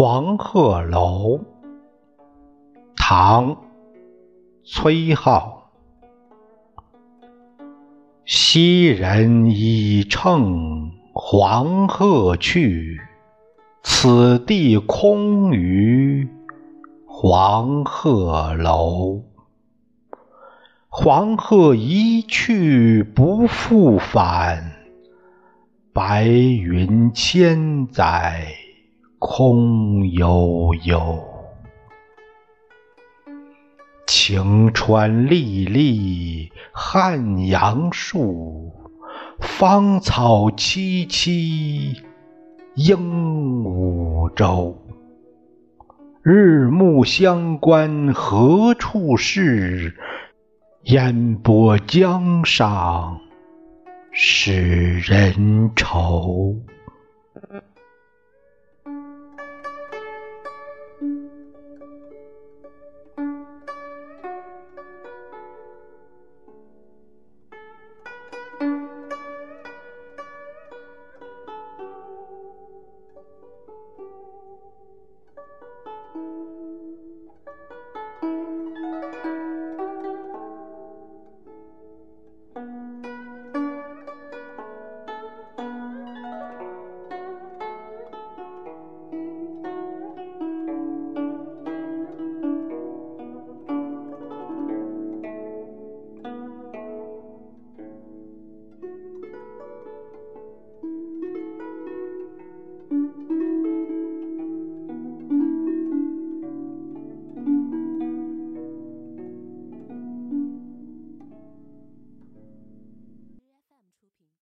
黄鹤楼，唐·崔颢。昔人已乘黄鹤去，此地空余黄鹤楼。黄鹤一去不复返，白云千载空悠悠。晴川历历汉阳树，芳草萋萋鹦鹉洲。日暮乡关何处是？烟波江上使人愁。